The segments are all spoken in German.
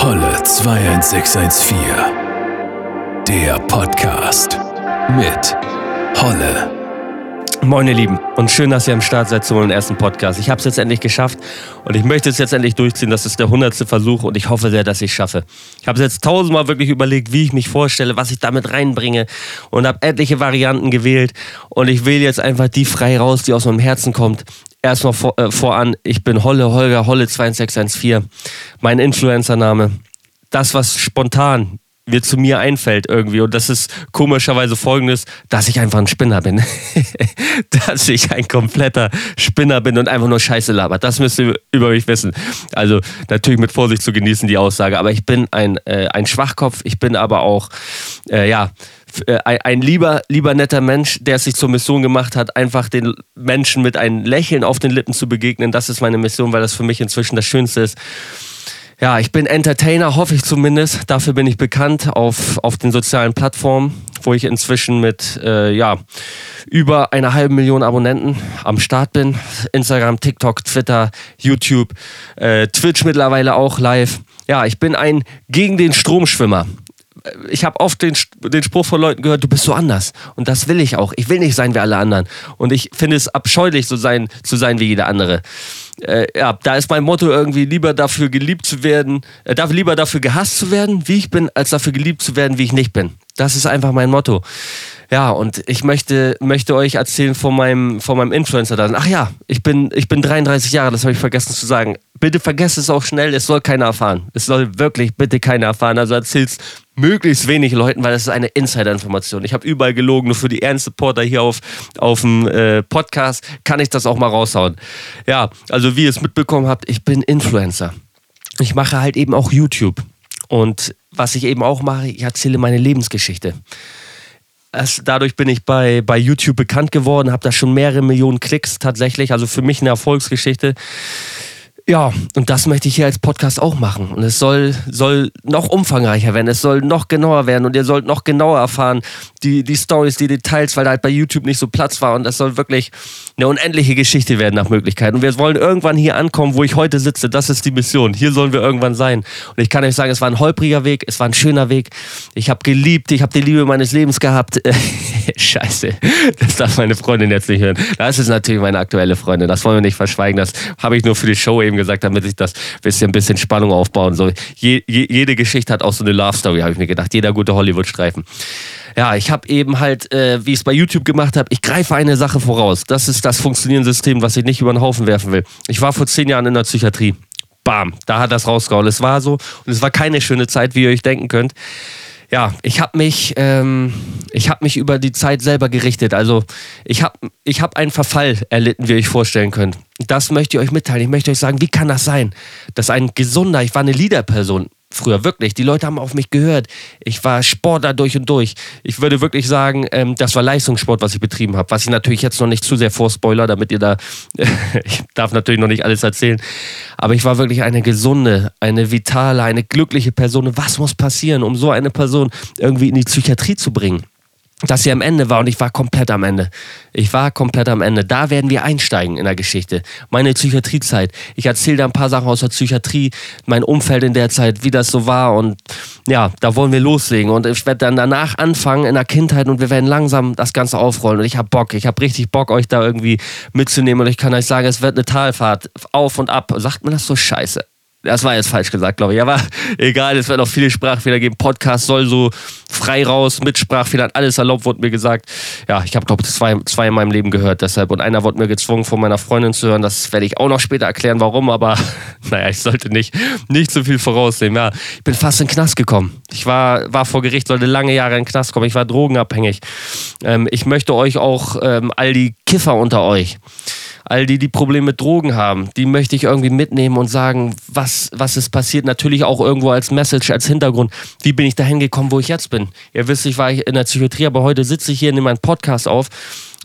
Holle 21614. Der Podcast mit Holle. Moin ihr Lieben und schön, dass ihr am Start seid zu meinem ersten Podcast. Ich habe es jetzt endlich geschafft und ich möchte es jetzt endlich durchziehen. Das ist der hundertste Versuch und ich hoffe sehr, dass ich es schaffe. Ich habe jetzt tausendmal wirklich überlegt, wie ich mich vorstelle, was ich damit reinbringe und habe etliche Varianten gewählt und ich wähle jetzt einfach die frei raus, die aus meinem Herzen kommt. Erstmal vor, äh, voran, ich bin Holle Holger Holle 2614, mein Influencer-Name. Das, was spontan mir zu mir einfällt irgendwie. Und das ist komischerweise folgendes, dass ich einfach ein Spinner bin. dass ich ein kompletter Spinner bin und einfach nur Scheiße labert. Das müsst ihr über mich wissen. Also natürlich mit Vorsicht zu genießen, die Aussage. Aber ich bin ein, äh, ein Schwachkopf. Ich bin aber auch, äh, ja, äh, ein, lieber, lieber netter Mensch, der es sich zur Mission gemacht hat, einfach den Menschen mit einem Lächeln auf den Lippen zu begegnen. Das ist meine Mission, weil das für mich inzwischen das Schönste ist. Ja, ich bin Entertainer, hoffe ich zumindest. Dafür bin ich bekannt auf, auf den sozialen Plattformen, wo ich inzwischen mit äh, ja, über einer halben Million Abonnenten am Start bin. Instagram, TikTok, Twitter, YouTube, äh, Twitch mittlerweile auch live. Ja, ich bin ein gegen den Stromschwimmer ich habe oft den, den Spruch von Leuten gehört, du bist so anders. Und das will ich auch. Ich will nicht sein wie alle anderen. Und ich finde es abscheulich, so sein, zu sein wie jeder andere. Äh, ja, da ist mein Motto irgendwie lieber dafür geliebt zu werden, äh, lieber dafür gehasst zu werden, wie ich bin, als dafür geliebt zu werden, wie ich nicht bin. Das ist einfach mein Motto. Ja, und ich möchte, möchte euch erzählen von meinem, von meinem Influencer dann. Ach ja, ich bin, ich bin 33 Jahre, das habe ich vergessen zu sagen. Bitte vergesst es auch schnell, es soll keiner erfahren. Es soll wirklich bitte keiner erfahren. Also erzähl's möglichst wenig Leuten, weil das ist eine Insider-Information. Ich habe überall gelogen, nur für die Ernst-Supporter hier auf, auf dem äh, Podcast kann ich das auch mal raushauen. Ja, also wie ihr es mitbekommen habt, ich bin Influencer. Ich mache halt eben auch YouTube. Und was ich eben auch mache, ich erzähle meine Lebensgeschichte. Das, dadurch bin ich bei, bei YouTube bekannt geworden, habe da schon mehrere Millionen Klicks tatsächlich. Also für mich eine Erfolgsgeschichte. Ja, und das möchte ich hier als Podcast auch machen. Und es soll, soll noch umfangreicher werden, es soll noch genauer werden und ihr sollt noch genauer erfahren, die, die Stories, die Details, weil da halt bei YouTube nicht so Platz war. Und das soll wirklich eine unendliche Geschichte werden nach Möglichkeit. Und wir wollen irgendwann hier ankommen, wo ich heute sitze. Das ist die Mission. Hier sollen wir irgendwann sein. Und ich kann euch sagen, es war ein holpriger Weg, es war ein schöner Weg. Ich habe geliebt, ich habe die Liebe meines Lebens gehabt. Scheiße, das darf meine Freundin jetzt nicht hören. Das ist natürlich meine aktuelle Freundin. Das wollen wir nicht verschweigen. Das habe ich nur für die Show eben gesagt, damit ich das bisschen, ein bisschen Spannung aufbauen soll. Je, je, jede Geschichte hat auch so eine Love Story, habe ich mir gedacht. Jeder gute Hollywood-Streifen. Ja, ich habe eben halt, äh, wie ich es bei YouTube gemacht habe, ich greife eine Sache voraus. Das ist das funktionierende System, was ich nicht über den Haufen werfen will. Ich war vor zehn Jahren in der Psychiatrie. Bam, da hat das rausgehauen. Es war so und es war keine schöne Zeit, wie ihr euch denken könnt ja, ich habe mich, ähm, ich habe mich über die Zeit selber gerichtet. Also ich habe, ich habe einen Verfall erlitten, wie ihr euch vorstellen könnt. Das möchte ich euch mitteilen. Ich möchte euch sagen, wie kann das sein, dass ein gesunder, ich war eine Leaderperson, früher, wirklich. Die Leute haben auf mich gehört. Ich war Sportler durch und durch. Ich würde wirklich sagen, ähm, das war Leistungssport, was ich betrieben habe. Was ich natürlich jetzt noch nicht zu sehr vorspoiler, damit ihr da, ich darf natürlich noch nicht alles erzählen. Aber ich war wirklich eine gesunde, eine vitale, eine glückliche Person. Was muss passieren, um so eine Person irgendwie in die Psychiatrie zu bringen? Dass sie am Ende war und ich war komplett am Ende. Ich war komplett am Ende. Da werden wir einsteigen in der Geschichte. Meine Psychiatriezeit. Ich erzähle da ein paar Sachen aus der Psychiatrie, mein Umfeld in der Zeit, wie das so war und ja, da wollen wir loslegen und ich werde dann danach anfangen in der Kindheit und wir werden langsam das Ganze aufrollen und ich habe Bock, ich habe richtig Bock, euch da irgendwie mitzunehmen und ich kann euch sagen, es wird eine Talfahrt auf und ab. Sagt man das so scheiße? Das war jetzt falsch gesagt, glaube ich. Aber egal, es wird auch viele Sprachfehler geben. Podcast soll so frei raus, mit Sprachfehlern, alles erlaubt, wurde mir gesagt. Ja, ich habe, glaube ich, zwei, zwei in meinem Leben gehört deshalb. Und einer wurde mir gezwungen, von meiner Freundin zu hören. Das werde ich auch noch später erklären, warum. Aber naja, ich sollte nicht, nicht zu viel vorausnehmen. Ja, ich bin fast in den Knast gekommen. Ich war, war vor Gericht, sollte lange Jahre in den Knast kommen. Ich war drogenabhängig. Ähm, ich möchte euch auch, ähm, all die Kiffer unter euch, all die, die Probleme mit Drogen haben, die möchte ich irgendwie mitnehmen und sagen, was, was ist passiert. Natürlich auch irgendwo als Message, als Hintergrund. Wie bin ich dahin gekommen, wo ich jetzt bin? Ihr wisst, ich war in der Psychiatrie, aber heute sitze ich hier, nehme meinen Podcast auf,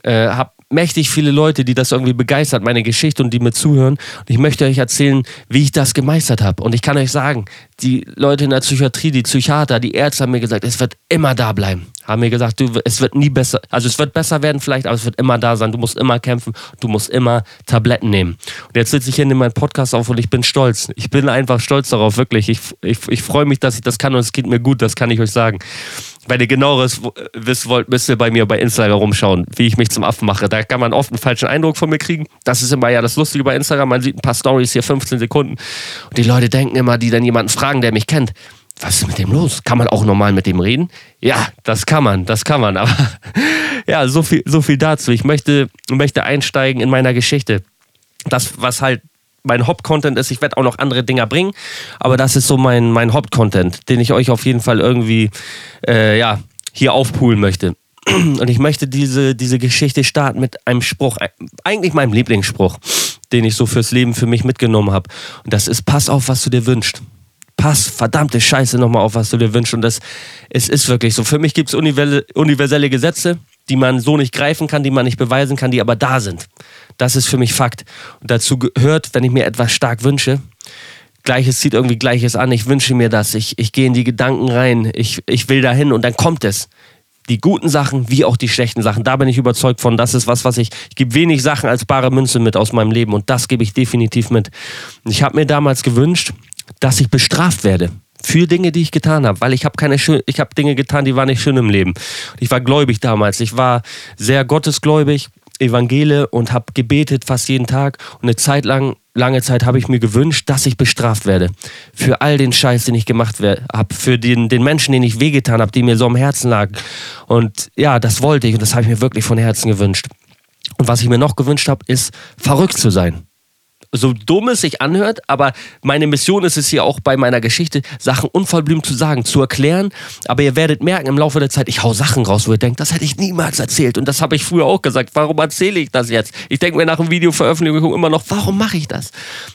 äh, habe mächtig viele Leute, die das irgendwie begeistert, meine Geschichte und die mir zuhören. Und ich möchte euch erzählen, wie ich das gemeistert habe. Und ich kann euch sagen, die Leute in der Psychiatrie, die Psychiater, die Ärzte haben mir gesagt, es wird immer da bleiben. Haben mir gesagt, du, es wird nie besser, also es wird besser werden vielleicht, aber es wird immer da sein. Du musst immer kämpfen, du musst immer Tabletten nehmen. Und jetzt sitze ich hier in meinem Podcast auf und ich bin stolz. Ich bin einfach stolz darauf, wirklich. Ich, ich, ich freue mich, dass ich das kann und es geht mir gut, das kann ich euch sagen. Wenn ihr genaueres wissen wollt, müsst ihr bei mir bei Instagram rumschauen, wie ich mich zum Affen mache. Da kann man oft einen falschen Eindruck von mir kriegen. Das ist immer ja das Lustige bei Instagram. Man sieht ein paar Stories hier, 15 Sekunden. Und die Leute denken immer, die dann jemanden fragen, der mich kennt was ist mit dem los? Kann man auch normal mit dem reden? Ja, das kann man, das kann man. Aber ja, so viel, so viel dazu. Ich möchte, möchte einsteigen in meiner Geschichte. Das, was halt mein Haupt-Content ist, ich werde auch noch andere Dinger bringen, aber das ist so mein, mein Haupt-Content, den ich euch auf jeden Fall irgendwie äh, ja, hier aufpoolen möchte. Und ich möchte diese, diese Geschichte starten mit einem Spruch, eigentlich meinem Lieblingsspruch, den ich so fürs Leben für mich mitgenommen habe. Und das ist, pass auf, was du dir wünschst pass verdammte Scheiße nochmal auf, was du dir wünschst. Und das, es ist wirklich so. Für mich gibt es universelle Gesetze, die man so nicht greifen kann, die man nicht beweisen kann, die aber da sind. Das ist für mich Fakt. Und dazu gehört, wenn ich mir etwas stark wünsche, Gleiches zieht irgendwie Gleiches an, ich wünsche mir das, ich, ich gehe in die Gedanken rein, ich, ich will dahin und dann kommt es. Die guten Sachen wie auch die schlechten Sachen. Da bin ich überzeugt von. Das ist was, was ich. Ich gebe wenig Sachen als bare Münze mit aus meinem Leben und das gebe ich definitiv mit. Ich habe mir damals gewünscht, dass ich bestraft werde für Dinge, die ich getan habe, weil ich habe keine schön, ich habe Dinge getan, die waren nicht schön im Leben. Ich war gläubig damals. Ich war sehr gottesgläubig, Evangele und habe gebetet fast jeden Tag und eine Zeit lang lange Zeit habe ich mir gewünscht, dass ich bestraft werde für all den Scheiß, den ich gemacht habe, für den, den Menschen, den ich wehgetan habe, die mir so am Herzen lagen. Und ja, das wollte ich und das habe ich mir wirklich von Herzen gewünscht. Und was ich mir noch gewünscht habe, ist verrückt zu sein so dumm es sich anhört, aber meine Mission ist es hier auch bei meiner Geschichte, Sachen unverblümt zu sagen, zu erklären. Aber ihr werdet merken im Laufe der Zeit, ich hau Sachen raus, wo ihr denkt, das hätte ich niemals erzählt. Und das habe ich früher auch gesagt. Warum erzähle ich das jetzt? Ich denke mir nach dem Video Veröffentlichung immer noch, warum mache ich das?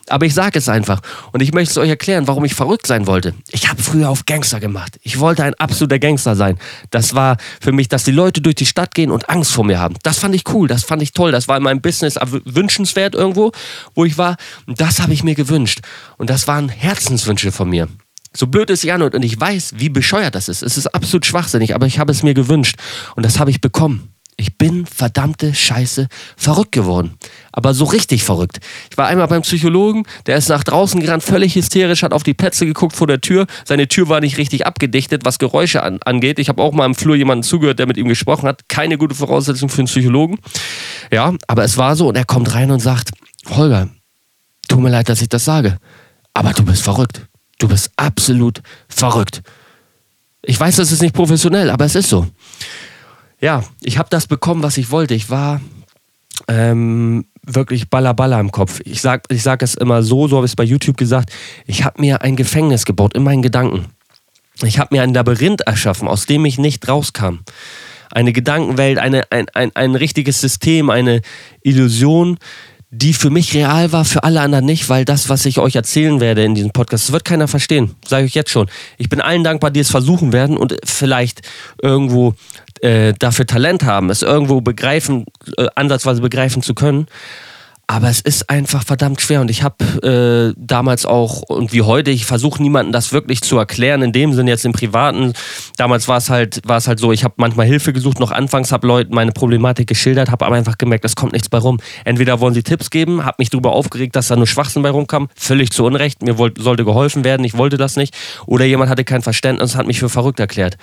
Aber ich sage es einfach. Und ich möchte es euch erklären, warum ich verrückt sein wollte. Ich habe früher auf Gangster gemacht. Ich wollte ein absoluter Gangster sein. Das war für mich, dass die Leute durch die Stadt gehen und Angst vor mir haben. Das fand ich cool, das fand ich toll. Das war in meinem Business wünschenswert irgendwo, wo ich war. Und das habe ich mir gewünscht. Und das waren Herzenswünsche von mir. So blöd sich anhört und ich weiß, wie bescheuert das ist. Es ist absolut schwachsinnig, aber ich habe es mir gewünscht und das habe ich bekommen. Ich bin verdammte Scheiße verrückt geworden. Aber so richtig verrückt. Ich war einmal beim Psychologen, der ist nach draußen gerannt, völlig hysterisch, hat auf die Plätze geguckt vor der Tür. Seine Tür war nicht richtig abgedichtet, was Geräusche an, angeht. Ich habe auch mal im Flur jemanden zugehört, der mit ihm gesprochen hat. Keine gute Voraussetzung für einen Psychologen. Ja, aber es war so und er kommt rein und sagt, Holger, tut mir leid, dass ich das sage, aber du bist verrückt. Du bist absolut verrückt. Ich weiß, das ist nicht professionell, aber es ist so. Ja, ich habe das bekommen, was ich wollte. Ich war ähm, wirklich ballerballer im Kopf. Ich sage ich sag es immer so, so habe ich es bei YouTube gesagt. Ich habe mir ein Gefängnis gebaut in meinen Gedanken. Ich habe mir ein Labyrinth erschaffen, aus dem ich nicht rauskam. Eine Gedankenwelt, eine, ein, ein, ein richtiges System, eine Illusion, die für mich real war, für alle anderen nicht, weil das, was ich euch erzählen werde in diesem Podcast, das wird keiner verstehen, sage ich jetzt schon. Ich bin allen dankbar, die es versuchen werden und vielleicht irgendwo äh, dafür Talent haben, es irgendwo begreifen, äh, ansatzweise begreifen zu können. Aber es ist einfach verdammt schwer und ich habe äh, damals auch und wie heute, ich versuche niemandem das wirklich zu erklären, in dem Sinne jetzt im Privaten. Damals war es halt, war es halt so, ich habe manchmal Hilfe gesucht, noch anfangs habe Leuten meine Problematik geschildert, habe aber einfach gemerkt, es kommt nichts bei rum. Entweder wollen sie Tipps geben, habe mich darüber aufgeregt, dass da nur Schwachsinn bei rumkam, völlig zu Unrecht, mir wollt, sollte geholfen werden, ich wollte das nicht. Oder jemand hatte kein Verständnis, hat mich für verrückt erklärt.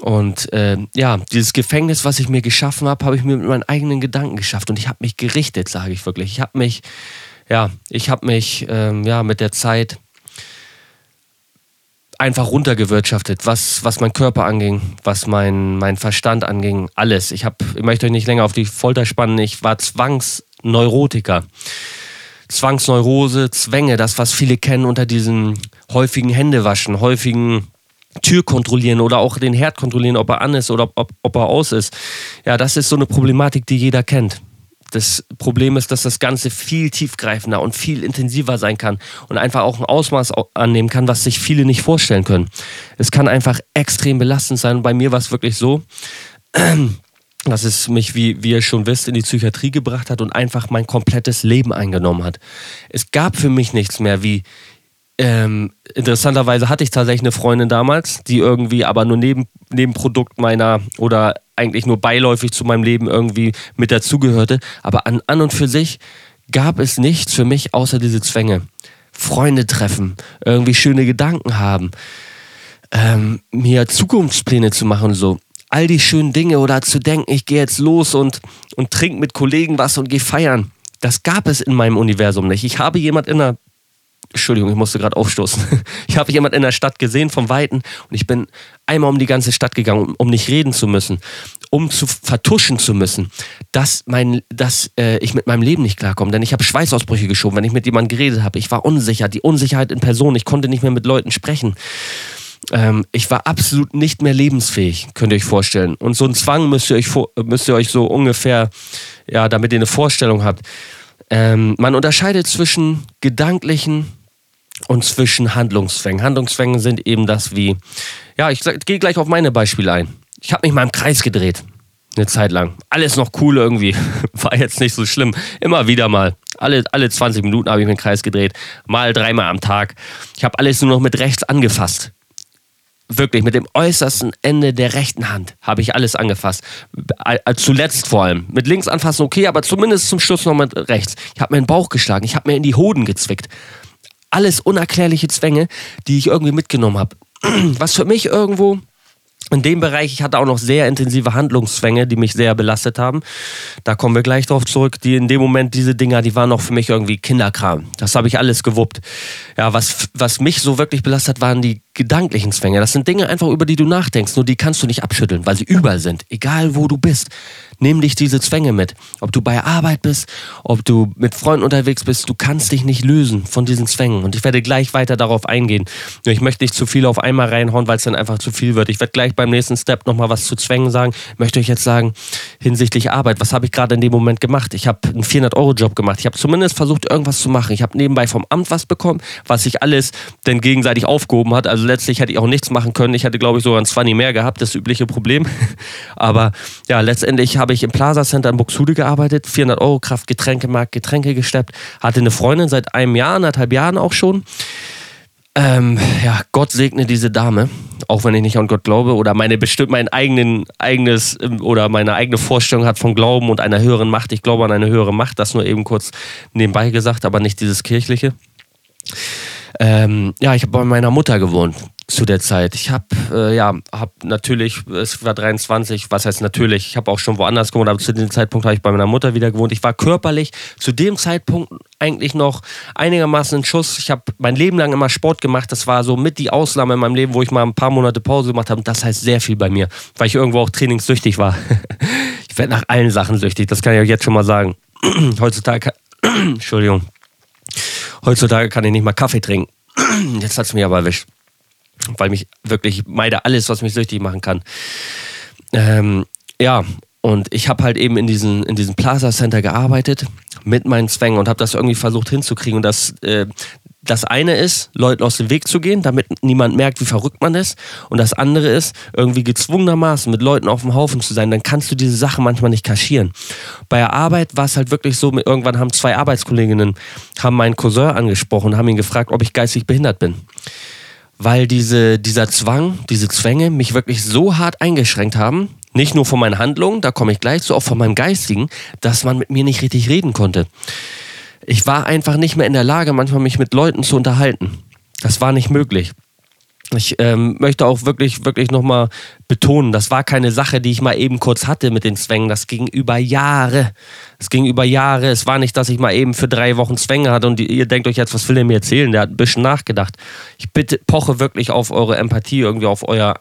Und äh, ja, dieses Gefängnis, was ich mir geschaffen habe, habe ich mir mit meinen eigenen Gedanken geschafft. Und ich habe mich gerichtet, sage ich wirklich. Ich habe mich, ja, ich habe mich ähm, ja, mit der Zeit einfach runtergewirtschaftet, was, was mein Körper anging, was mein, mein Verstand anging, alles. Ich, hab, ich möchte euch nicht länger auf die Folter spannen, ich war Zwangsneurotiker. Zwangsneurose, Zwänge, das, was viele kennen unter diesen häufigen Händewaschen, häufigen Tür kontrollieren oder auch den Herd kontrollieren, ob er an ist oder ob, ob er aus ist. Ja, das ist so eine Problematik, die jeder kennt. Das Problem ist, dass das Ganze viel tiefgreifender und viel intensiver sein kann und einfach auch ein Ausmaß annehmen kann, was sich viele nicht vorstellen können. Es kann einfach extrem belastend sein. Bei mir war es wirklich so, dass es mich, wie, wie ihr schon wisst, in die Psychiatrie gebracht hat und einfach mein komplettes Leben eingenommen hat. Es gab für mich nichts mehr wie, ähm, interessanterweise hatte ich tatsächlich eine Freundin damals, die irgendwie aber nur neben, Nebenprodukt meiner oder eigentlich nur beiläufig zu meinem Leben irgendwie mit dazugehörte. Aber an, an und für sich gab es nichts für mich außer diese Zwänge. Freunde treffen, irgendwie schöne Gedanken haben, ähm, mir Zukunftspläne zu machen und so all die schönen Dinge oder zu denken, ich gehe jetzt los und, und trinke mit Kollegen was und gehe feiern. Das gab es in meinem Universum nicht. Ich habe jemand in der Entschuldigung, ich musste gerade aufstoßen. Ich habe jemand in der Stadt gesehen vom Weiten und ich bin einmal um die ganze Stadt gegangen, um, nicht reden zu müssen, um zu vertuschen zu müssen, dass, mein, dass äh, ich mit meinem Leben nicht klarkomme. Denn ich habe Schweißausbrüche geschoben, wenn ich mit jemandem geredet habe. Ich war unsicher, die Unsicherheit in Person. Ich konnte nicht mehr mit Leuten sprechen. Ähm, ich war absolut nicht mehr lebensfähig, könnt ihr euch vorstellen. Und so ein Zwang müsst ihr euch, müsst ihr euch so ungefähr, ja, damit ihr eine Vorstellung habt. Ähm, man unterscheidet zwischen gedanklichen und zwischen Handlungszwängen. Handlungszwänge sind eben das wie, ja, ich gehe gleich auf meine Beispiele ein. Ich habe mich mal im Kreis gedreht, eine Zeit lang. Alles noch cool irgendwie, war jetzt nicht so schlimm. Immer wieder mal. Alle, alle 20 Minuten habe ich mich im Kreis gedreht, mal dreimal am Tag. Ich habe alles nur noch mit rechts angefasst wirklich mit dem äußersten Ende der rechten Hand habe ich alles angefasst. Zuletzt vor allem. Mit links anfassen okay, aber zumindest zum Schluss noch mit rechts. Ich habe mir den Bauch geschlagen, ich habe mir in die Hoden gezwickt. Alles unerklärliche Zwänge, die ich irgendwie mitgenommen habe. Was für mich irgendwo in dem Bereich, ich hatte auch noch sehr intensive Handlungszwänge, die mich sehr belastet haben. Da kommen wir gleich drauf zurück. Die in dem Moment, diese Dinger, die waren noch für mich irgendwie Kinderkram. Das habe ich alles gewuppt. Ja, was, was mich so wirklich belastet, waren die gedanklichen Zwänge. Das sind Dinge einfach, über die du nachdenkst, nur die kannst du nicht abschütteln, weil sie überall sind. Egal wo du bist. Nimm dich diese Zwänge mit. Ob du bei Arbeit bist, ob du mit Freunden unterwegs bist, du kannst dich nicht lösen von diesen Zwängen. Und ich werde gleich weiter darauf eingehen. Nur ich möchte nicht zu viel auf einmal reinhauen, weil es dann einfach zu viel wird. Ich werde gleich beim nächsten Step nochmal was zu Zwängen sagen. Ich möchte euch jetzt sagen, hinsichtlich Arbeit, was habe ich gerade in dem Moment gemacht? Ich habe einen 400-Euro-Job gemacht. Ich habe zumindest versucht, irgendwas zu machen. Ich habe nebenbei vom Amt was bekommen, was sich alles dann gegenseitig aufgehoben hat. Also letztlich hätte ich auch nichts machen können. Ich hätte, glaube ich, sogar ein 20 mehr gehabt, das übliche Problem. Aber ja, letztendlich habe ich im Plaza Center in Buxude gearbeitet, 400 Euro Kraft, Getränkemarkt, Getränke gesteppt, hatte eine Freundin seit einem Jahr, anderthalb Jahren auch schon. Ähm, ja, Gott segne diese Dame, auch wenn ich nicht an Gott glaube oder meine bestimmt mein eigenen, eigenes ähm, oder meine eigene Vorstellung hat von Glauben und einer höheren Macht. Ich glaube an eine höhere Macht, das nur eben kurz nebenbei gesagt, aber nicht dieses kirchliche. Ähm, ja, ich habe bei meiner Mutter gewohnt zu der Zeit. Ich habe äh, ja, hab natürlich, es war 23, was heißt natürlich, ich habe auch schon woanders gewohnt, aber zu dem Zeitpunkt habe ich bei meiner Mutter wieder gewohnt. Ich war körperlich zu dem Zeitpunkt eigentlich noch einigermaßen in Schuss. Ich habe mein Leben lang immer Sport gemacht. Das war so mit die Ausnahme in meinem Leben, wo ich mal ein paar Monate Pause gemacht habe. Das heißt sehr viel bei mir, weil ich irgendwo auch trainingssüchtig war. ich werde nach allen Sachen süchtig, das kann ich euch jetzt schon mal sagen. Heutzutage, Entschuldigung, heutzutage kann ich nicht mal Kaffee trinken. Jetzt hat es mich aber erwischt weil mich wirklich meide alles, was mich süchtig machen kann. Ähm, ja, und ich habe halt eben in diesem in diesem Plaza Center gearbeitet mit meinen Zwängen und habe das irgendwie versucht hinzukriegen. Und das, äh, das eine ist, Leuten aus dem Weg zu gehen, damit niemand merkt, wie verrückt man ist. Und das andere ist, irgendwie gezwungenermaßen mit Leuten auf dem Haufen zu sein. Dann kannst du diese Sache manchmal nicht kaschieren. Bei der Arbeit war es halt wirklich so, irgendwann haben zwei Arbeitskolleginnen haben meinen Cousin angesprochen und haben ihn gefragt, ob ich geistig behindert bin weil diese, dieser Zwang, diese Zwänge mich wirklich so hart eingeschränkt haben, nicht nur von meinen Handlungen, da komme ich gleich zu, auch von meinem Geistigen, dass man mit mir nicht richtig reden konnte. Ich war einfach nicht mehr in der Lage, manchmal mich mit Leuten zu unterhalten. Das war nicht möglich. Ich ähm, möchte auch wirklich, wirklich nochmal betonen, das war keine Sache, die ich mal eben kurz hatte mit den Zwängen. Das ging über Jahre. Es ging über Jahre. Es war nicht, dass ich mal eben für drei Wochen Zwänge hatte und ihr denkt euch jetzt, was will er mir erzählen? Der hat ein bisschen nachgedacht. Ich bitte, poche wirklich auf eure Empathie, irgendwie auf euer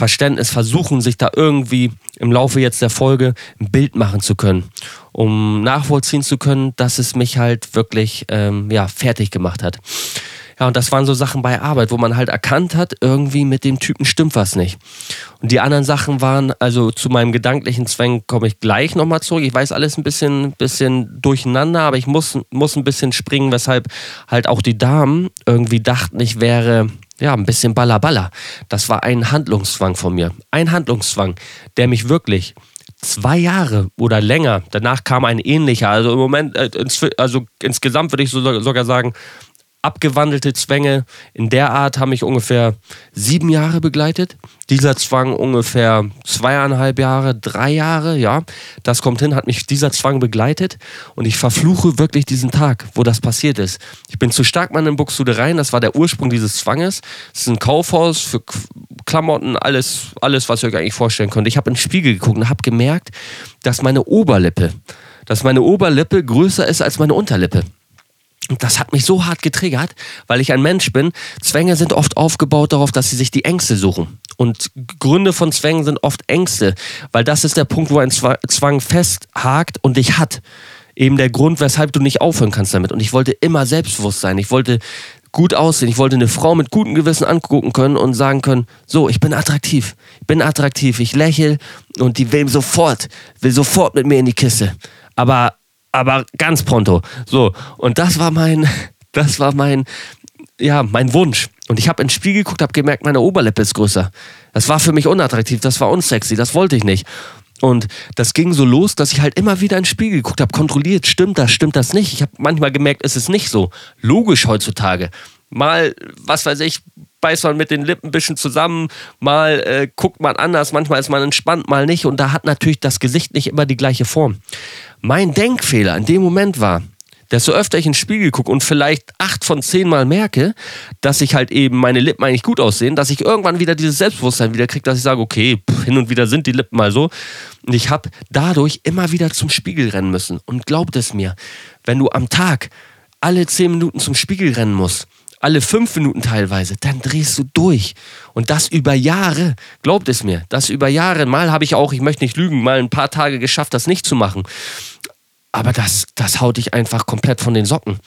Verständnis, versuchen, sich da irgendwie im Laufe jetzt der Folge ein Bild machen zu können, um nachvollziehen zu können, dass es mich halt wirklich ähm, ja, fertig gemacht hat. Ja, und das waren so Sachen bei Arbeit, wo man halt erkannt hat, irgendwie mit dem Typen stimmt was nicht. Und die anderen Sachen waren, also zu meinem gedanklichen Zwang komme ich gleich nochmal zurück. Ich weiß alles ein bisschen, bisschen durcheinander, aber ich muss, muss ein bisschen springen, weshalb halt auch die Damen irgendwie dachten, ich wäre ja, ein bisschen ballerballer. Das war ein Handlungszwang von mir. Ein Handlungszwang, der mich wirklich zwei Jahre oder länger. Danach kam ein ähnlicher. Also im Moment, äh, also insgesamt würde ich so, sogar sagen, abgewandelte Zwänge in der Art haben mich ungefähr sieben Jahre begleitet. Dieser Zwang ungefähr zweieinhalb Jahre, drei Jahre, ja. Das kommt hin, hat mich dieser Zwang begleitet und ich verfluche wirklich diesen Tag, wo das passiert ist. Ich bin zu stark mal in Buxtehude rein, das war der Ursprung dieses Zwanges. Es ist ein Kaufhaus für Klamotten, alles, alles, was ihr euch eigentlich vorstellen könnt. Ich habe in den Spiegel geguckt und habe gemerkt, dass meine Oberlippe, dass meine Oberlippe größer ist als meine Unterlippe. Und das hat mich so hart getriggert, weil ich ein Mensch bin. Zwänge sind oft aufgebaut darauf, dass sie sich die Ängste suchen. Und Gründe von Zwängen sind oft Ängste, weil das ist der Punkt, wo ein Zwang festhakt und dich hat. Eben der Grund, weshalb du nicht aufhören kannst damit. Und ich wollte immer selbstbewusst sein. Ich wollte gut aussehen. Ich wollte eine Frau mit gutem Gewissen angucken können und sagen können, so, ich bin attraktiv. Ich bin attraktiv. Ich lächle und die will sofort, will sofort mit mir in die Kiste. Aber aber ganz pronto. So, und das war mein, das war mein, ja, mein Wunsch. Und ich habe ins Spiegel geguckt, habe gemerkt, meine Oberlippe ist größer. Das war für mich unattraktiv, das war unsexy, das wollte ich nicht. Und das ging so los, dass ich halt immer wieder ins Spiegel geguckt habe, kontrolliert, stimmt das, stimmt das nicht. Ich habe manchmal gemerkt, es ist nicht so. Logisch heutzutage. Mal, was weiß ich, beißt man mit den Lippen ein bisschen zusammen, mal äh, guckt man anders, manchmal ist man entspannt, mal nicht. Und da hat natürlich das Gesicht nicht immer die gleiche Form. Mein Denkfehler in dem Moment war, desto öfter ich in den Spiegel gucke und vielleicht acht von zehn Mal merke, dass ich halt eben meine Lippen eigentlich gut aussehen, dass ich irgendwann wieder dieses Selbstbewusstsein wieder kriege, dass ich sage, okay, pff, hin und wieder sind die Lippen mal so. Und ich habe dadurch immer wieder zum Spiegel rennen müssen. Und glaubt es mir, wenn du am Tag alle zehn Minuten zum Spiegel rennen musst, alle fünf Minuten teilweise, dann drehst du durch. Und das über Jahre, glaubt es mir, das über Jahre. Mal habe ich auch, ich möchte nicht lügen, mal ein paar Tage geschafft, das nicht zu machen. Aber das, das haut dich einfach komplett von den Socken.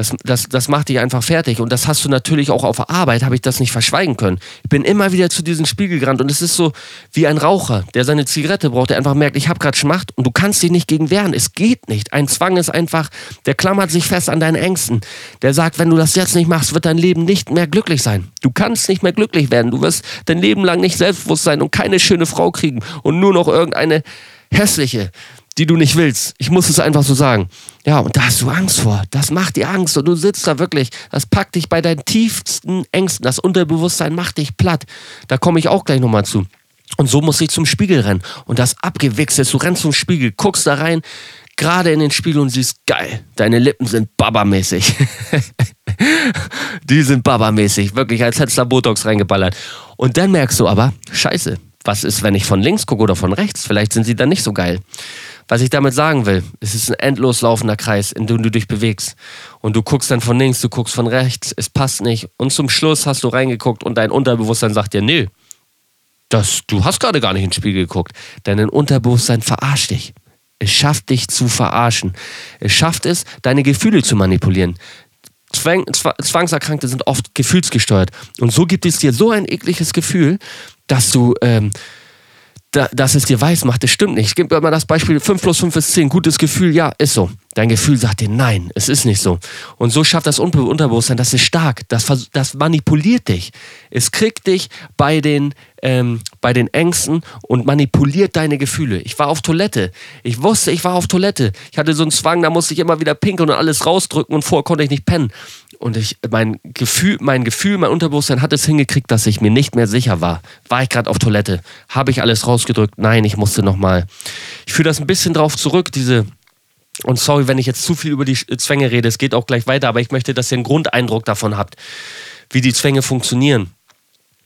Das, das, das macht dich einfach fertig. Und das hast du natürlich auch auf der Arbeit, habe ich das nicht verschweigen können. Ich bin immer wieder zu diesem Spiegel gerannt und es ist so wie ein Raucher, der seine Zigarette braucht, der einfach merkt, ich habe gerade Schmacht und du kannst dich nicht gegen wehren. Es geht nicht. Ein Zwang ist einfach, der klammert sich fest an deinen Ängsten. Der sagt, wenn du das jetzt nicht machst, wird dein Leben nicht mehr glücklich sein. Du kannst nicht mehr glücklich werden. Du wirst dein Leben lang nicht selbstbewusst sein und keine schöne Frau kriegen und nur noch irgendeine hässliche, die du nicht willst. Ich muss es einfach so sagen. Ja, und da hast du Angst vor. Das macht dir Angst und du sitzt da wirklich. Das packt dich bei deinen tiefsten Ängsten. Das Unterbewusstsein macht dich platt. Da komme ich auch gleich nochmal zu. Und so muss ich zum Spiegel rennen. Und das abgewichst ist. Du rennst zum Spiegel, guckst da rein, gerade in den Spiegel und siehst, geil, deine Lippen sind babamäßig. Die sind babamäßig. Wirklich, als hättest du da Botox reingeballert. Und dann merkst du aber, scheiße, was ist, wenn ich von links gucke oder von rechts? Vielleicht sind sie dann nicht so geil. Was ich damit sagen will, es ist ein endlos laufender Kreis, in dem du dich bewegst. Und du guckst dann von links, du guckst von rechts, es passt nicht. Und zum Schluss hast du reingeguckt und dein Unterbewusstsein sagt dir, nee, das, du hast gerade gar nicht ins Spiegel geguckt. Dein Unterbewusstsein verarscht dich. Es schafft dich zu verarschen. Es schafft es, deine Gefühle zu manipulieren. Zwang, Zwangserkrankte sind oft gefühlsgesteuert. Und so gibt es dir so ein ekliges Gefühl, dass du ähm, da, dass es dir weiß macht, das stimmt nicht. Ich gebe immer das Beispiel, 5 plus 5 ist 10, gutes Gefühl, ja, ist so. Dein Gefühl sagt dir, nein, es ist nicht so. Und so schafft das Unterbewusstsein, das ist stark, das, das manipuliert dich. Es kriegt dich bei den, ähm, bei den Ängsten und manipuliert deine Gefühle. Ich war auf Toilette. Ich wusste, ich war auf Toilette. Ich hatte so einen Zwang, da musste ich immer wieder pinkeln und alles rausdrücken und vorher konnte ich nicht pennen. Und ich, mein Gefühl, mein Gefühl, mein Unterbewusstsein hat es hingekriegt, dass ich mir nicht mehr sicher war. War ich gerade auf Toilette? Habe ich alles rausgedrückt? Nein, ich musste nochmal. Ich führe das ein bisschen drauf zurück, diese. Und sorry, wenn ich jetzt zu viel über die Zwänge rede, es geht auch gleich weiter, aber ich möchte, dass ihr einen Grundeindruck davon habt, wie die Zwänge funktionieren.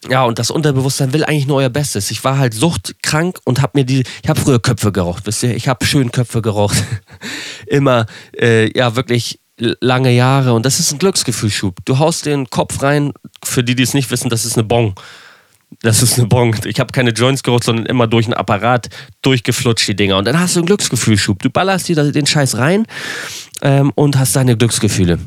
Ja, und das Unterbewusstsein will eigentlich nur euer Bestes. Ich war halt suchtkrank und habe mir die, ich habe früher Köpfe geraucht, wisst ihr, ich habe schön Köpfe geraucht. Immer, äh, ja, wirklich lange Jahre und das ist ein Glücksgefühlschub. Du haust den Kopf rein, für die, die es nicht wissen, das ist eine Bong. Das ist eine Bong. Ich habe keine Joints geraucht, sondern immer durch einen Apparat durchgeflutscht, die Dinger. Und dann hast du einen Glücksgefühlschub. Du ballerst dir den Scheiß rein ähm, und hast deine Glücksgefühle.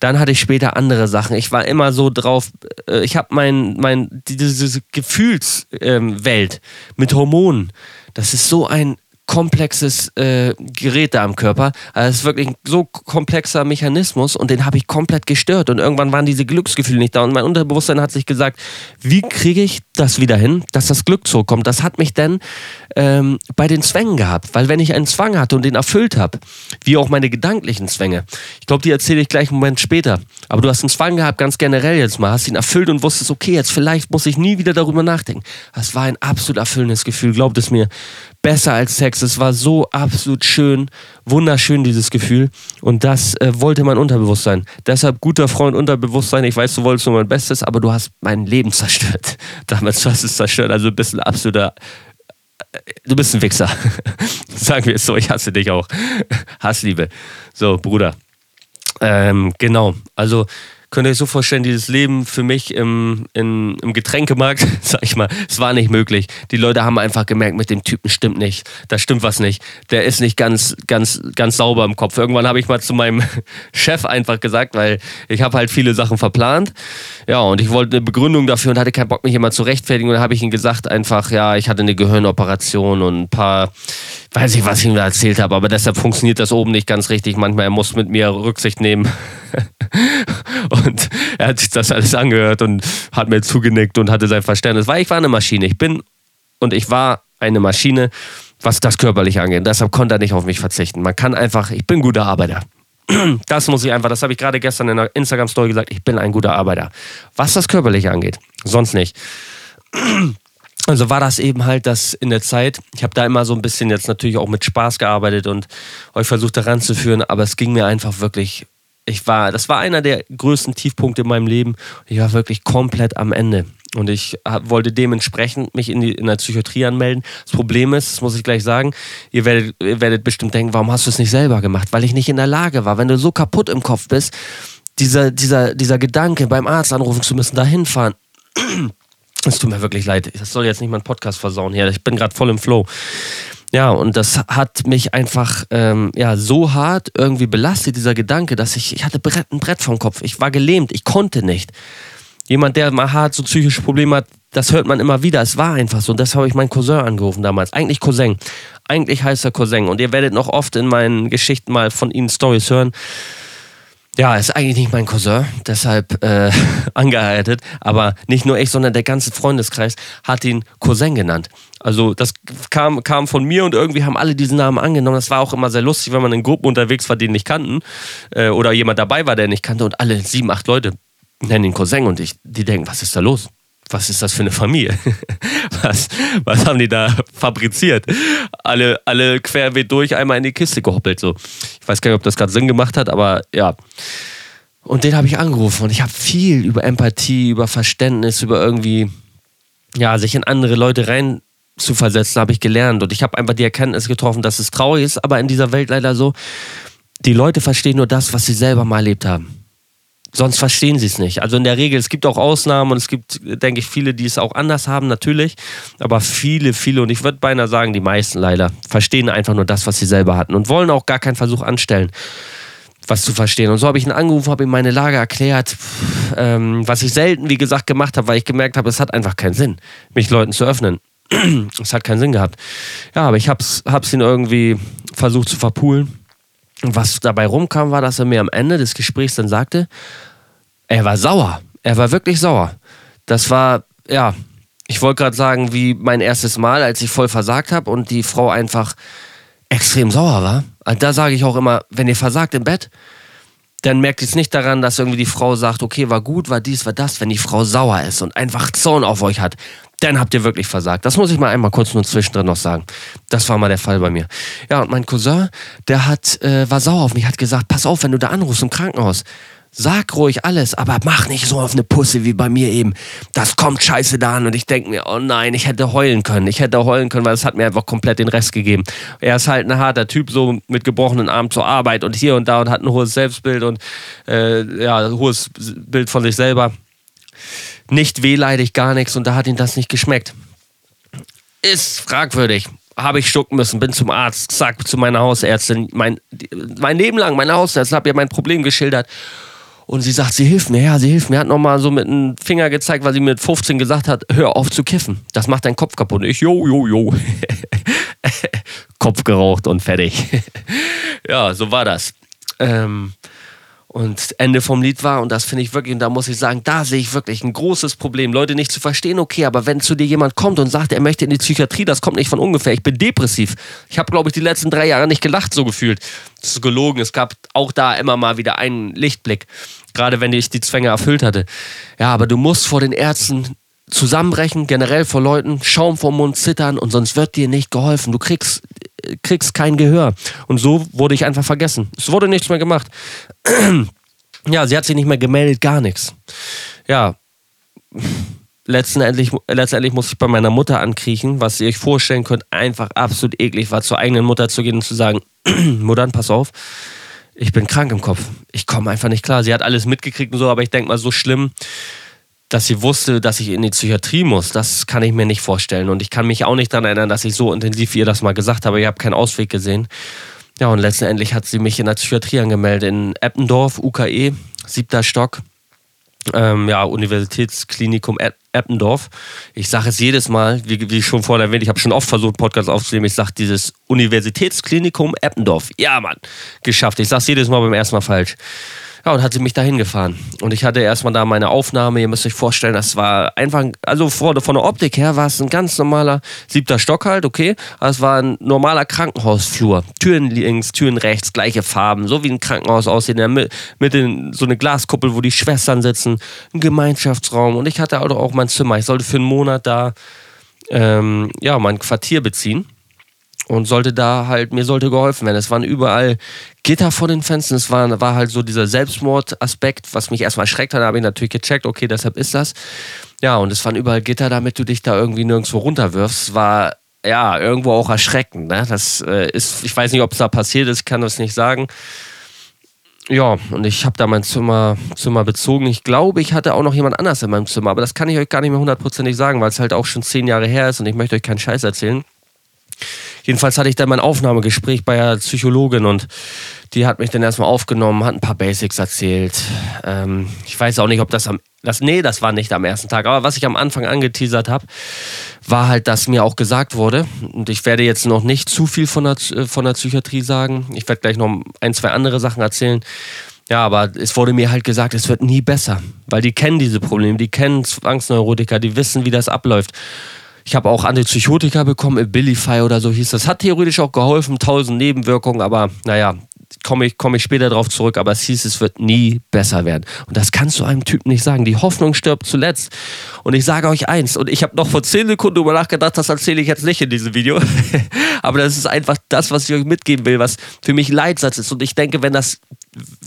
Dann hatte ich später andere Sachen. Ich war immer so drauf, äh, ich habe mein, mein, diese Gefühlswelt ähm, mit Hormonen. Das ist so ein komplexes äh, Gerät da am Körper. Also es ist wirklich ein so komplexer Mechanismus und den habe ich komplett gestört. Und irgendwann waren diese Glücksgefühle nicht da. Und mein Unterbewusstsein hat sich gesagt, wie kriege ich das wieder hin, dass das Glück zurückkommt? Das hat mich dann ähm, bei den Zwängen gehabt. Weil wenn ich einen Zwang hatte und den erfüllt habe, wie auch meine gedanklichen Zwänge, ich glaube, die erzähle ich gleich einen Moment später. Aber du hast einen Zwang gehabt, ganz generell jetzt mal, hast ihn erfüllt und wusstest, okay, jetzt vielleicht muss ich nie wieder darüber nachdenken. Das war ein absolut erfüllendes Gefühl, glaubt es mir besser als Sex. Es war so absolut schön, wunderschön, dieses Gefühl. Und das äh, wollte mein Unterbewusstsein. Deshalb, guter Freund, Unterbewusstsein. Ich weiß, du wolltest nur mein Bestes, aber du hast mein Leben zerstört. Damals hast du es zerstört. Also du bist ein absoluter. Äh, du bist ein Wichser. Sagen wir es so, ich hasse dich auch. Hassliebe. So, Bruder. Ähm, genau. Also könnt ihr euch so vorstellen, dieses Leben für mich im, in, im Getränkemarkt, sag ich mal, es war nicht möglich. Die Leute haben einfach gemerkt, mit dem Typen stimmt nicht. Da stimmt was nicht. Der ist nicht ganz, ganz, ganz sauber im Kopf. Irgendwann habe ich mal zu meinem Chef einfach gesagt, weil ich habe halt viele Sachen verplant. Ja, und ich wollte eine Begründung dafür und hatte keinen Bock, mich immer zu rechtfertigen. Und dann habe ich ihm gesagt, einfach, ja, ich hatte eine Gehirnoperation und ein paar, weiß ich, was ich ihm da erzählt habe, aber deshalb funktioniert das oben nicht ganz richtig. Manchmal, er muss mit mir Rücksicht nehmen. Und er hat sich das alles angehört und hat mir zugenickt und hatte sein Verständnis. Weil ich war eine Maschine. Ich bin und ich war eine Maschine, was das körperlich angeht. Deshalb konnte er nicht auf mich verzichten. Man kann einfach, ich bin ein guter Arbeiter. Das muss ich einfach, das habe ich gerade gestern in der Instagram-Story gesagt, ich bin ein guter Arbeiter. Was das Körperliche angeht, sonst nicht. Also war das eben halt das in der Zeit. Ich habe da immer so ein bisschen jetzt natürlich auch mit Spaß gearbeitet und euch versucht daran zu führen, aber es ging mir einfach wirklich ich war, das war einer der größten Tiefpunkte in meinem Leben. Ich war wirklich komplett am Ende. Und ich wollte dementsprechend mich in, die, in der Psychiatrie anmelden. Das Problem ist, das muss ich gleich sagen, ihr werdet, ihr werdet bestimmt denken, warum hast du es nicht selber gemacht? Weil ich nicht in der Lage war. Wenn du so kaputt im Kopf bist, dieser, dieser, dieser Gedanke, beim Arzt anrufen zu müssen, da hinfahren. Es tut mir wirklich leid. Das soll jetzt nicht meinen Podcast versauen hier. Ich bin gerade voll im Flow. Ja, und das hat mich einfach ähm, ja, so hart irgendwie belastet, dieser Gedanke, dass ich, ich hatte Brett, ein Brett vom Kopf. Ich war gelähmt, ich konnte nicht. Jemand, der mal hart so psychische Probleme hat, das hört man immer wieder. Es war einfach so. Und das habe ich meinen Cousin angerufen damals. Eigentlich Cousin. Eigentlich heißt er Cousin. Und ihr werdet noch oft in meinen Geschichten mal von ihnen Stories hören. Ja, ist eigentlich nicht mein Cousin, deshalb äh, angeheiratet. Aber nicht nur ich, sondern der ganze Freundeskreis hat ihn Cousin genannt. Also das kam, kam von mir und irgendwie haben alle diesen Namen angenommen. Das war auch immer sehr lustig, wenn man in Gruppen unterwegs war, die ihn nicht kannten. Äh, oder jemand dabei war, der ihn nicht kannte. Und alle sieben, acht Leute nennen ihn Cousin. Und ich, die denken, was ist da los? Was ist das für eine Familie? Was, was haben die da fabriziert? Alle, alle querbeet durch einmal in die Kiste gehoppelt. So. Ich weiß gar nicht, ob das gerade Sinn gemacht hat, aber ja. Und den habe ich angerufen und ich habe viel über Empathie, über Verständnis, über irgendwie, ja, sich in andere Leute rein zu versetzen, habe ich gelernt. Und ich habe einfach die Erkenntnis getroffen, dass es traurig ist, aber in dieser Welt leider so, die Leute verstehen nur das, was sie selber mal erlebt haben. Sonst verstehen sie es nicht. Also in der Regel, es gibt auch Ausnahmen und es gibt, denke ich, viele, die es auch anders haben, natürlich. Aber viele, viele, und ich würde beinahe sagen, die meisten leider, verstehen einfach nur das, was sie selber hatten und wollen auch gar keinen Versuch anstellen, was zu verstehen. Und so habe ich ihn angerufen, habe ihm meine Lage erklärt, ähm, was ich selten, wie gesagt, gemacht habe, weil ich gemerkt habe, es hat einfach keinen Sinn, mich Leuten zu öffnen. es hat keinen Sinn gehabt. Ja, aber ich habe es ihn irgendwie versucht zu verpulen was dabei rumkam, war, dass er mir am Ende des Gesprächs dann sagte, er war sauer. Er war wirklich sauer. Das war, ja, ich wollte gerade sagen, wie mein erstes Mal, als ich voll versagt habe und die Frau einfach extrem sauer war. Da sage ich auch immer, wenn ihr versagt im Bett, dann merkt ihr es nicht daran, dass irgendwie die Frau sagt, okay, war gut, war dies, war das. Wenn die Frau sauer ist und einfach Zorn auf euch hat, dann habt ihr wirklich versagt. Das muss ich mal einmal kurz nur zwischendrin noch sagen. Das war mal der Fall bei mir. Ja, und mein Cousin, der hat, äh, war sauer auf mich, hat gesagt, pass auf, wenn du da anrufst im Krankenhaus, Sag ruhig alles, aber mach nicht so auf eine Pusse wie bei mir eben. Das kommt scheiße da an und ich denke mir, oh nein, ich hätte heulen können. Ich hätte heulen können, weil es hat mir einfach komplett den Rest gegeben. Er ist halt ein harter Typ, so mit gebrochenen Armen zur Arbeit und hier und da und hat ein hohes Selbstbild und äh, ja, ein hohes Bild von sich selber nicht wehleidig, gar nichts und da hat ihm das nicht geschmeckt. Ist fragwürdig. Habe ich stucken müssen, bin zum Arzt, sag zu meiner Hausärztin, mein, mein Leben lang, meine Hausärztin, habe ihr mein Problem geschildert. Und sie sagt, sie hilft mir, ja, sie hilft mir. Hat nochmal so mit einem Finger gezeigt, weil sie mit 15 gesagt hat, hör auf zu kiffen. Das macht deinen Kopf kaputt. Und ich, jo, jo, jo. Kopf geraucht und fertig. ja, so war das. Ähm, und Ende vom Lied war, und das finde ich wirklich, und da muss ich sagen, da sehe ich wirklich ein großes Problem. Leute nicht zu verstehen, okay, aber wenn zu dir jemand kommt und sagt, er möchte in die Psychiatrie, das kommt nicht von ungefähr. Ich bin depressiv. Ich habe, glaube ich, die letzten drei Jahre nicht gelacht, so gefühlt. Das ist gelogen. Es gab auch da immer mal wieder einen Lichtblick. Gerade wenn ich die Zwänge erfüllt hatte. Ja, aber du musst vor den Ärzten zusammenbrechen, generell vor Leuten, Schaum vom Mund, zittern und sonst wird dir nicht geholfen. Du kriegst, kriegst kein Gehör. Und so wurde ich einfach vergessen. Es wurde nichts mehr gemacht. ja, sie hat sich nicht mehr gemeldet, gar nichts. Ja, letztendlich, letztendlich musste ich bei meiner Mutter ankriechen, was ihr euch vorstellen könnt, einfach absolut eklig war, zur eigenen Mutter zu gehen und zu sagen, Mutter, pass auf, ich bin krank im Kopf. Komme einfach nicht klar. Sie hat alles mitgekriegt und so, aber ich denke mal, so schlimm dass sie wusste, dass ich in die Psychiatrie muss, das kann ich mir nicht vorstellen. Und ich kann mich auch nicht daran erinnern, dass ich so intensiv ihr das mal gesagt habe. Ich habe keinen Ausweg gesehen. Ja, und letztendlich hat sie mich in der Psychiatrie angemeldet in Eppendorf, UKE, siebter Stock. Ähm, ja, Universitätsklinikum Eppendorf. Ich sage es jedes Mal, wie, wie schon vorher erwähnt, ich habe schon oft versucht, Podcast aufzunehmen. Ich sage dieses Universitätsklinikum Eppendorf. Ja, Mann, geschafft. Ich sage es jedes Mal beim ersten Mal falsch. Ja, und hat sie mich dahin gefahren. Und ich hatte erstmal da meine Aufnahme. Ihr müsst euch vorstellen, das war einfach, also von, von der Optik her war es ein ganz normaler siebter Stock halt, okay. Aber es war ein normaler Krankenhausflur. Türen links, Türen rechts, gleiche Farben, so wie ein Krankenhaus aussehen. In der Mitte so eine Glaskuppel, wo die Schwestern sitzen, ein Gemeinschaftsraum. Und ich hatte auch mein Zimmer. Ich sollte für einen Monat da ähm, ja, mein Quartier beziehen und sollte da halt, mir sollte geholfen werden. Es waren überall Gitter vor den Fenstern, es war, war halt so dieser Selbstmordaspekt, was mich erstmal erschreckt hat, da habe ich natürlich gecheckt, okay, deshalb ist das. Ja, und es waren überall Gitter, damit du dich da irgendwie nirgendwo runterwirfst. War ja irgendwo auch erschreckend. Ne? Das äh, ist, ich weiß nicht, ob es da passiert ist, kann das nicht sagen. Ja, und ich habe da mein Zimmer, Zimmer bezogen. Ich glaube, ich hatte auch noch jemand anders in meinem Zimmer, aber das kann ich euch gar nicht mehr hundertprozentig sagen, weil es halt auch schon zehn Jahre her ist und ich möchte euch keinen Scheiß erzählen. Jedenfalls hatte ich dann mein Aufnahmegespräch bei der Psychologin und die hat mich dann erstmal aufgenommen, hat ein paar Basics erzählt. Ähm, ich weiß auch nicht, ob das am. Das, nee, das war nicht am ersten Tag. Aber was ich am Anfang angeteasert habe, war halt, dass mir auch gesagt wurde, und ich werde jetzt noch nicht zu viel von der, von der Psychiatrie sagen. Ich werde gleich noch ein, zwei andere Sachen erzählen. Ja, aber es wurde mir halt gesagt, es wird nie besser. Weil die kennen diese Probleme, die kennen Zwangsneurotiker, die wissen, wie das abläuft. Ich habe auch Antipsychotika bekommen, Abilify oder so hieß das. Hat theoretisch auch geholfen, tausend Nebenwirkungen, aber naja, komme ich, komm ich später darauf zurück, aber es hieß, es wird nie besser werden. Und das kannst du einem Typen nicht sagen. Die Hoffnung stirbt zuletzt. Und ich sage euch eins, und ich habe noch vor zehn Sekunden darüber nachgedacht, das erzähle ich jetzt nicht in diesem Video. aber das ist einfach das, was ich euch mitgeben will, was für mich Leitsatz ist. Und ich denke, wenn das,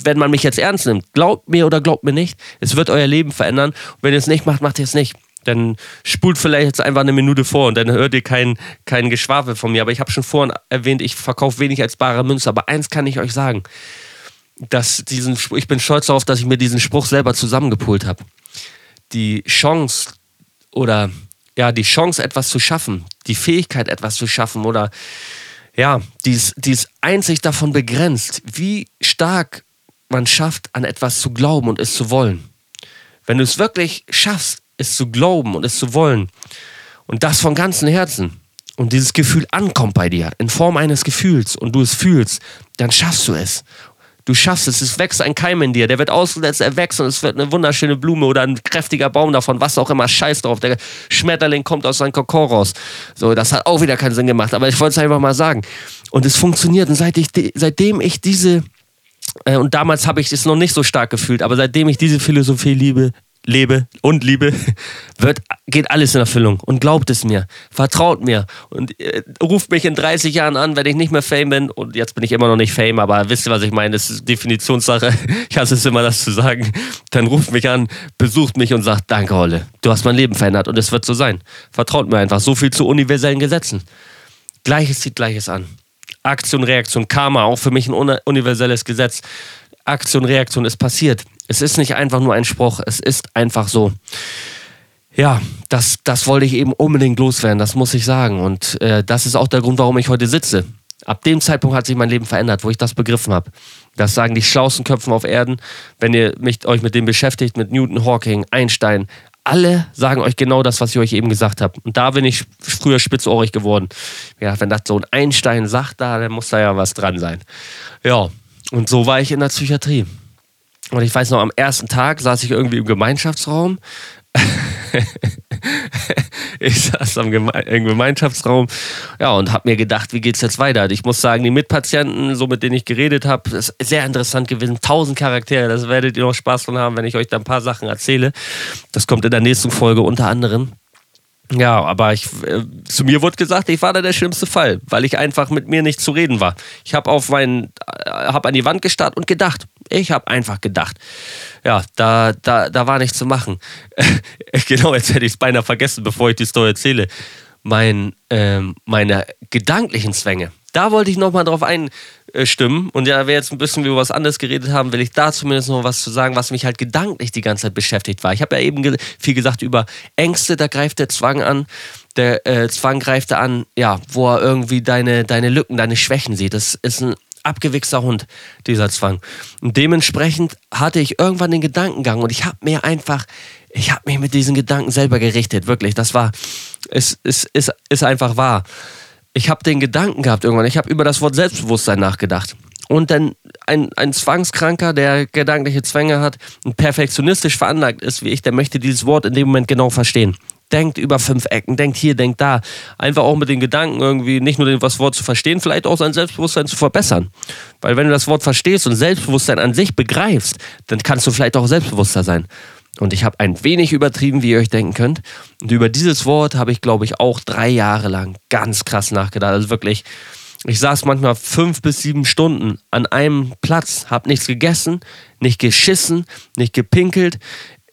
wenn man mich jetzt ernst nimmt, glaubt mir oder glaubt mir nicht, es wird euer Leben verändern. Und wenn ihr es nicht macht, macht ihr es nicht dann spult vielleicht jetzt einfach eine Minute vor und dann hört ihr kein, kein Geschwafel von mir. Aber ich habe schon vorhin erwähnt, ich verkaufe wenig als bare Münze. Aber eins kann ich euch sagen, dass diesen, ich bin stolz darauf, dass ich mir diesen Spruch selber zusammengepult habe. Die Chance oder ja, die Chance, etwas zu schaffen, die Fähigkeit, etwas zu schaffen oder ja, die ist, die ist einzig davon begrenzt, wie stark man schafft, an etwas zu glauben und es zu wollen. Wenn du es wirklich schaffst, es zu glauben und es zu wollen. Und das von ganzem Herzen. Und dieses Gefühl ankommt bei dir in Form eines Gefühls. Und du es fühlst, dann schaffst du es. Du schaffst es, es wächst ein Keim in dir, der wird ausgesetzt, er wächst und es wird eine wunderschöne Blume oder ein kräftiger Baum davon, was auch immer, scheiß drauf. Der Schmetterling kommt aus seinem Kokon raus. So, das hat auch wieder keinen Sinn gemacht, aber ich wollte es einfach mal sagen. Und es funktioniert. Und seit ich, seitdem ich diese, äh, und damals habe ich es noch nicht so stark gefühlt, aber seitdem ich diese Philosophie liebe, lebe und liebe, wird, geht alles in Erfüllung. Und glaubt es mir, vertraut mir und äh, ruft mich in 30 Jahren an, wenn ich nicht mehr Fame bin. Und jetzt bin ich immer noch nicht Fame, aber wisst ihr, was ich meine? Das ist Definitionssache. Ich hasse es immer, das zu sagen. Dann ruft mich an, besucht mich und sagt, danke, Holle, du hast mein Leben verändert und es wird so sein. Vertraut mir einfach. So viel zu universellen Gesetzen. Gleiches zieht Gleiches an. Aktion, Reaktion, Karma, auch für mich ein universelles Gesetz. Aktion, Reaktion ist passiert. Es ist nicht einfach nur ein Spruch, es ist einfach so. Ja, das, das wollte ich eben unbedingt loswerden, das muss ich sagen. Und äh, das ist auch der Grund, warum ich heute sitze. Ab dem Zeitpunkt hat sich mein Leben verändert, wo ich das begriffen habe. Das sagen die schlauesten Köpfen auf Erden. Wenn ihr mich, euch mit dem beschäftigt, mit Newton, Hawking, Einstein, alle sagen euch genau das, was ich euch eben gesagt habe. Und da bin ich früher spitzohrig geworden. Ja, wenn das so ein Einstein sagt, da, dann muss da ja was dran sein. Ja, und so war ich in der Psychiatrie. Und ich weiß noch, am ersten Tag saß ich irgendwie im Gemeinschaftsraum. ich saß am Geme im Gemeinschaftsraum ja, und habe mir gedacht, wie geht es jetzt weiter? Ich muss sagen, die Mitpatienten, so mit denen ich geredet habe, ist sehr interessant gewesen. Tausend Charaktere, das werdet ihr noch Spaß von haben, wenn ich euch da ein paar Sachen erzähle. Das kommt in der nächsten Folge unter anderem. Ja, aber ich, äh, zu mir wurde gesagt, ich war da der schlimmste Fall, weil ich einfach mit mir nicht zu reden war. Ich habe auf meinen, äh, habe an die Wand gestarrt und gedacht. Ich habe einfach gedacht. Ja, da, da, da war nichts zu machen. genau, jetzt hätte ich es beinahe vergessen, bevor ich die Story erzähle. Mein, ähm, meine gedanklichen Zwänge. Da wollte ich nochmal drauf einstimmen. Und ja, wir jetzt ein bisschen über was anderes geredet haben, will ich da zumindest noch was zu sagen, was mich halt gedanklich die ganze Zeit beschäftigt war. Ich habe ja eben viel gesagt über Ängste, da greift der Zwang an. Der äh, Zwang greift an, ja, wo er irgendwie deine, deine Lücken, deine Schwächen sieht. Das ist ein abgewichster Hund, dieser Zwang. Und dementsprechend hatte ich irgendwann den Gedankengang und ich habe mir einfach, ich habe mich mit diesen Gedanken selber gerichtet, wirklich. Das war, es ist, ist, ist einfach wahr. Ich habe den Gedanken gehabt irgendwann, ich habe über das Wort Selbstbewusstsein nachgedacht. Und dann ein, ein Zwangskranker, der gedankliche Zwänge hat und perfektionistisch veranlagt ist wie ich, der möchte dieses Wort in dem Moment genau verstehen denkt über fünf Ecken, denkt hier, denkt da. Einfach auch mit den Gedanken irgendwie nicht nur das Wort zu verstehen, vielleicht auch sein Selbstbewusstsein zu verbessern. Weil wenn du das Wort verstehst und Selbstbewusstsein an sich begreifst, dann kannst du vielleicht auch selbstbewusster sein. Und ich habe ein wenig übertrieben, wie ihr euch denken könnt. Und über dieses Wort habe ich, glaube ich, auch drei Jahre lang ganz krass nachgedacht. Also wirklich, ich saß manchmal fünf bis sieben Stunden an einem Platz, habe nichts gegessen, nicht geschissen, nicht gepinkelt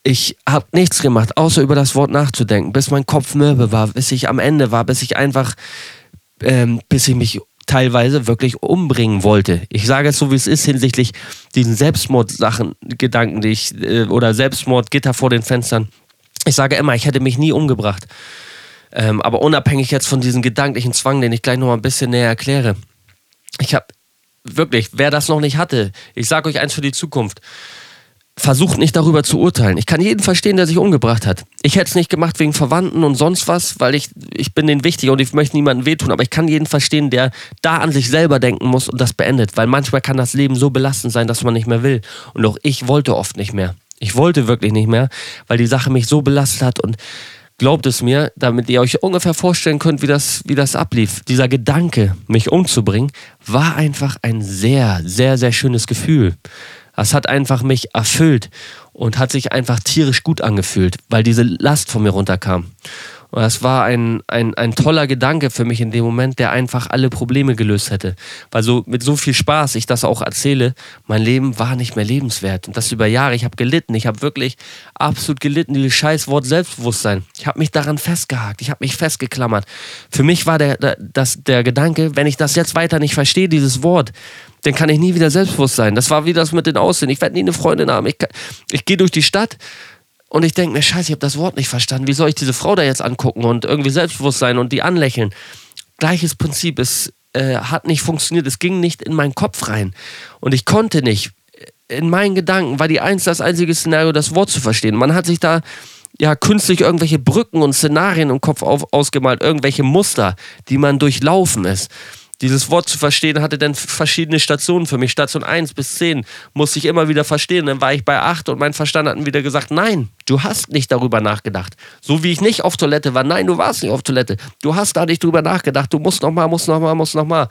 ich habe nichts gemacht, außer über das Wort nachzudenken, bis mein Kopf mürbe war, bis ich am Ende war, bis ich einfach, ähm, bis ich mich teilweise wirklich umbringen wollte. Ich sage es so, wie es ist hinsichtlich diesen Selbstmordsachen, Gedanken, die ich, äh, oder Selbstmordgitter vor den Fenstern. Ich sage immer, ich hätte mich nie umgebracht. Ähm, aber unabhängig jetzt von diesem gedanklichen Zwang, den ich gleich noch mal ein bisschen näher erkläre. Ich habe wirklich, wer das noch nicht hatte, ich sage euch eins für die Zukunft versucht nicht darüber zu urteilen. Ich kann jeden verstehen, der sich umgebracht hat. Ich hätte es nicht gemacht wegen Verwandten und sonst was, weil ich, ich bin denen wichtig und ich möchte niemandem wehtun, aber ich kann jeden verstehen, der da an sich selber denken muss und das beendet, weil manchmal kann das Leben so belastend sein, dass man nicht mehr will. Und auch ich wollte oft nicht mehr. Ich wollte wirklich nicht mehr, weil die Sache mich so belastet hat und glaubt es mir, damit ihr euch ungefähr vorstellen könnt, wie das, wie das ablief. Dieser Gedanke, mich umzubringen, war einfach ein sehr, sehr, sehr schönes Gefühl. Das hat einfach mich erfüllt und hat sich einfach tierisch gut angefühlt, weil diese Last von mir runterkam. Und das war ein, ein, ein toller Gedanke für mich in dem Moment, der einfach alle Probleme gelöst hätte. Weil so mit so viel Spaß ich das auch erzähle, mein Leben war nicht mehr lebenswert. Und das über Jahre. Ich habe gelitten. Ich habe wirklich absolut gelitten, dieses scheiß Wort Selbstbewusstsein. Ich habe mich daran festgehakt. Ich habe mich festgeklammert. Für mich war der, der, das, der Gedanke, wenn ich das jetzt weiter nicht verstehe, dieses Wort, dann kann ich nie wieder selbstbewusst sein. Das war wie das mit den Aussehen. Ich werde nie eine Freundin haben. Ich, ich gehe durch die Stadt und ich denke mir, scheiße, ich habe das Wort nicht verstanden. Wie soll ich diese Frau da jetzt angucken und irgendwie selbstbewusst sein und die anlächeln? Gleiches Prinzip. Es äh, hat nicht funktioniert. Es ging nicht in meinen Kopf rein. Und ich konnte nicht. In meinen Gedanken war die eins das einzige Szenario, das Wort zu verstehen. Man hat sich da ja künstlich irgendwelche Brücken und Szenarien im Kopf auf, ausgemalt, irgendwelche Muster, die man durchlaufen ist dieses Wort zu verstehen hatte dann verschiedene Stationen für mich. Station 1 bis 10 musste ich immer wieder verstehen. Dann war ich bei 8 und mein Verstand hat wieder gesagt, nein, du hast nicht darüber nachgedacht. So wie ich nicht auf Toilette war. Nein, du warst nicht auf Toilette. Du hast da nicht drüber nachgedacht. Du musst nochmal, musst nochmal, musst nochmal.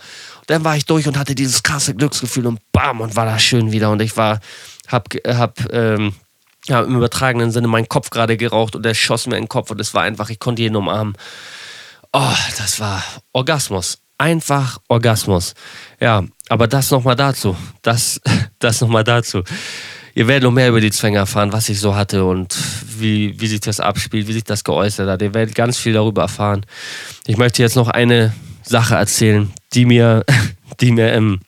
Dann war ich durch und hatte dieses krasse Glücksgefühl und bam, und war das schön wieder. Und ich war, hab, hab, ähm, ja, im übertragenen Sinne meinen Kopf gerade geraucht und der schoss mir in den Kopf und es war einfach, ich konnte jeden umarmen. Oh, das war Orgasmus einfach Orgasmus. Ja, aber das nochmal dazu. Das, das nochmal dazu. Ihr werdet noch mehr über die Zwänge erfahren, was ich so hatte und wie, wie sich das abspielt, wie sich das geäußert hat. Ihr werdet ganz viel darüber erfahren. Ich möchte jetzt noch eine Sache erzählen, die mir, die mir im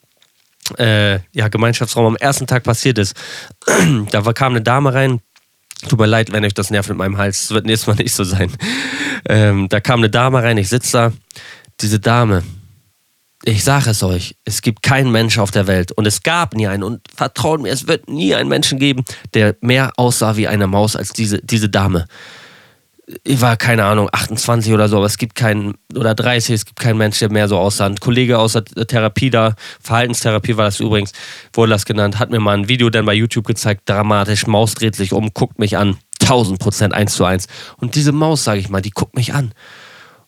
äh, ja, Gemeinschaftsraum am ersten Tag passiert ist. da kam eine Dame rein, Tut mir leid, wenn euch das nervt mit meinem Hals. Das wird nächstes Mal nicht so sein. Ähm, da kam eine Dame rein, ich sitze da. Diese Dame, ich sage es euch, es gibt keinen Mensch auf der Welt und es gab nie einen und vertraut mir, es wird nie einen Menschen geben, der mehr aussah wie eine Maus als diese, diese Dame. ich war keine Ahnung, 28 oder so, aber es gibt keinen, oder 30, es gibt keinen Mensch, der mehr so aussah. Ein Kollege aus der Therapie da, Verhaltenstherapie war das übrigens, wurde das genannt, hat mir mal ein Video dann bei YouTube gezeigt, dramatisch, Maus dreht sich um, guckt mich an, 1000 Prozent, eins zu eins. Und diese Maus, sage ich mal, die guckt mich an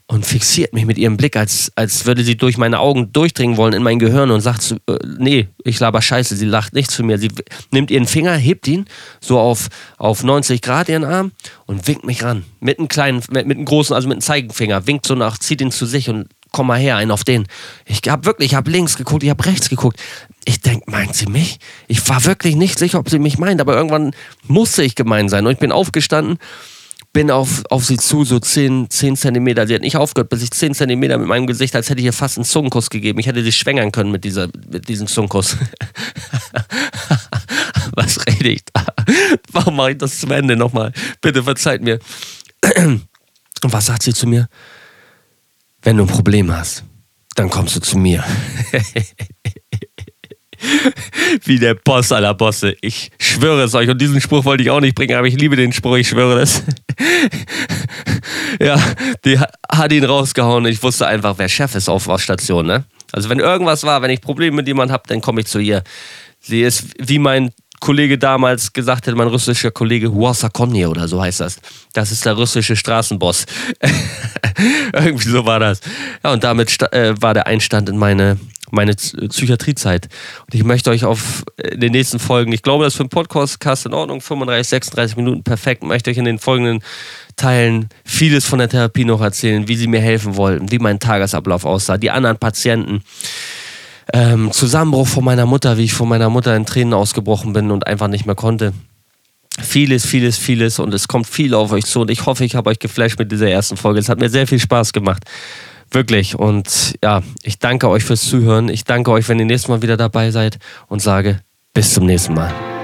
und fixiert mich mit ihrem Blick, als, als würde sie durch meine Augen durchdringen wollen in mein Gehirn und sagt, äh, nee, ich laber scheiße, sie lacht nicht zu mir. Sie nimmt ihren Finger, hebt ihn so auf, auf 90 Grad ihren Arm und winkt mich ran. Mit einem kleinen, mit, mit einem großen, also mit einem Zeigenfinger, winkt so nach, zieht ihn zu sich und komm mal her, einen auf den. Ich hab wirklich, ich hab links geguckt, ich hab rechts geguckt. Ich denk, meint sie mich? Ich war wirklich nicht sicher, ob sie mich meint, aber irgendwann musste ich gemein sein und ich bin aufgestanden bin auf, auf sie zu, so 10, 10 Zentimeter. Sie hat nicht aufgehört, bis ich 10 Zentimeter mit meinem Gesicht, als hätte ich ihr fast einen Zungenkuss gegeben. Ich hätte sie schwängern können mit, dieser, mit diesem Zungenkuss. Was rede ich da? Warum mache ich das zum Ende nochmal? Bitte verzeiht mir. Und was sagt sie zu mir? Wenn du ein Problem hast, dann kommst du zu mir. Wie der Boss aller Bosse. Ich schwöre es euch. Und diesen Spruch wollte ich auch nicht bringen, aber ich liebe den Spruch, ich schwöre das. ja, die hat ihn rausgehauen. Ich wusste einfach, wer Chef ist auf Station. Ne? Also, wenn irgendwas war, wenn ich Probleme mit jemandem habe, dann komme ich zu ihr. Sie ist wie mein Kollege damals gesagt hat, mein russischer Kollege Huasakonje oder so heißt das. Das ist der russische Straßenboss. Irgendwie so war das. Ja, und damit äh, war der Einstand in meine meine Psychiatriezeit. Und ich möchte euch auf äh, in den nächsten Folgen, ich glaube, das ist für einen Podcast in Ordnung, 35, 36 Minuten perfekt, möchte euch in den folgenden Teilen vieles von der Therapie noch erzählen, wie sie mir helfen wollten, wie mein Tagesablauf aussah, die anderen Patienten. Ähm, Zusammenbruch von meiner Mutter, wie ich von meiner Mutter in Tränen ausgebrochen bin und einfach nicht mehr konnte. Vieles, vieles, vieles und es kommt viel auf euch zu und ich hoffe, ich habe euch geflasht mit dieser ersten Folge. Es hat mir sehr viel Spaß gemacht. Wirklich. Und ja, ich danke euch fürs Zuhören. Ich danke euch, wenn ihr nächstes Mal wieder dabei seid und sage bis zum nächsten Mal.